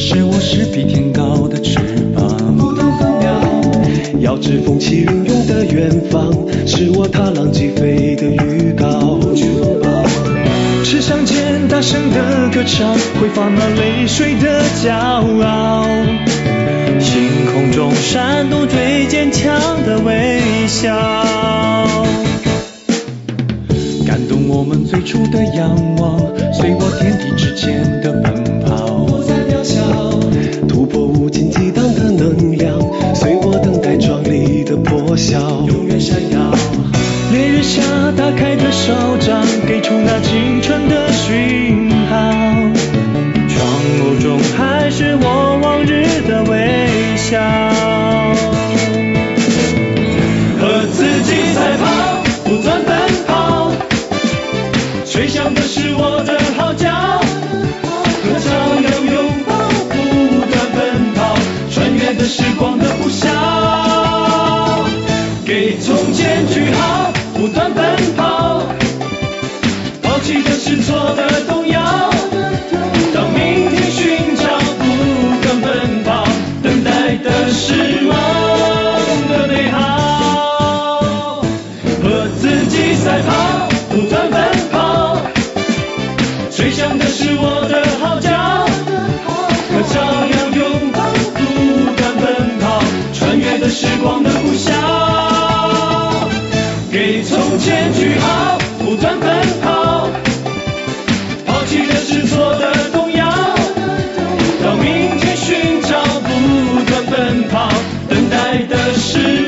是我是比天高的翅膀。不懂分秒，遥知风起云涌的远方，是我踏浪击飞的预大声的歌唱，挥发那泪水的骄傲。星空中闪动最坚强的微笑。感动我们最初的仰望，随我天地之间的奔跑。不再渺小，突破无尽激荡的能量，随我等待壮丽的破晓，永远闪耀。烈日下打开的手掌，给出那青春的我往日的微笑。和自己赛跑，不断奔跑，吹响的是我的号角。歌唱要拥抱，不断奔跑，穿越的时光的呼啸。给从前句号，不断奔跑，抛弃的是错的时光的呼啸，给从前句号，不断奔跑，抛弃了失措的动摇，到明天寻找，不断奔跑，等待的是。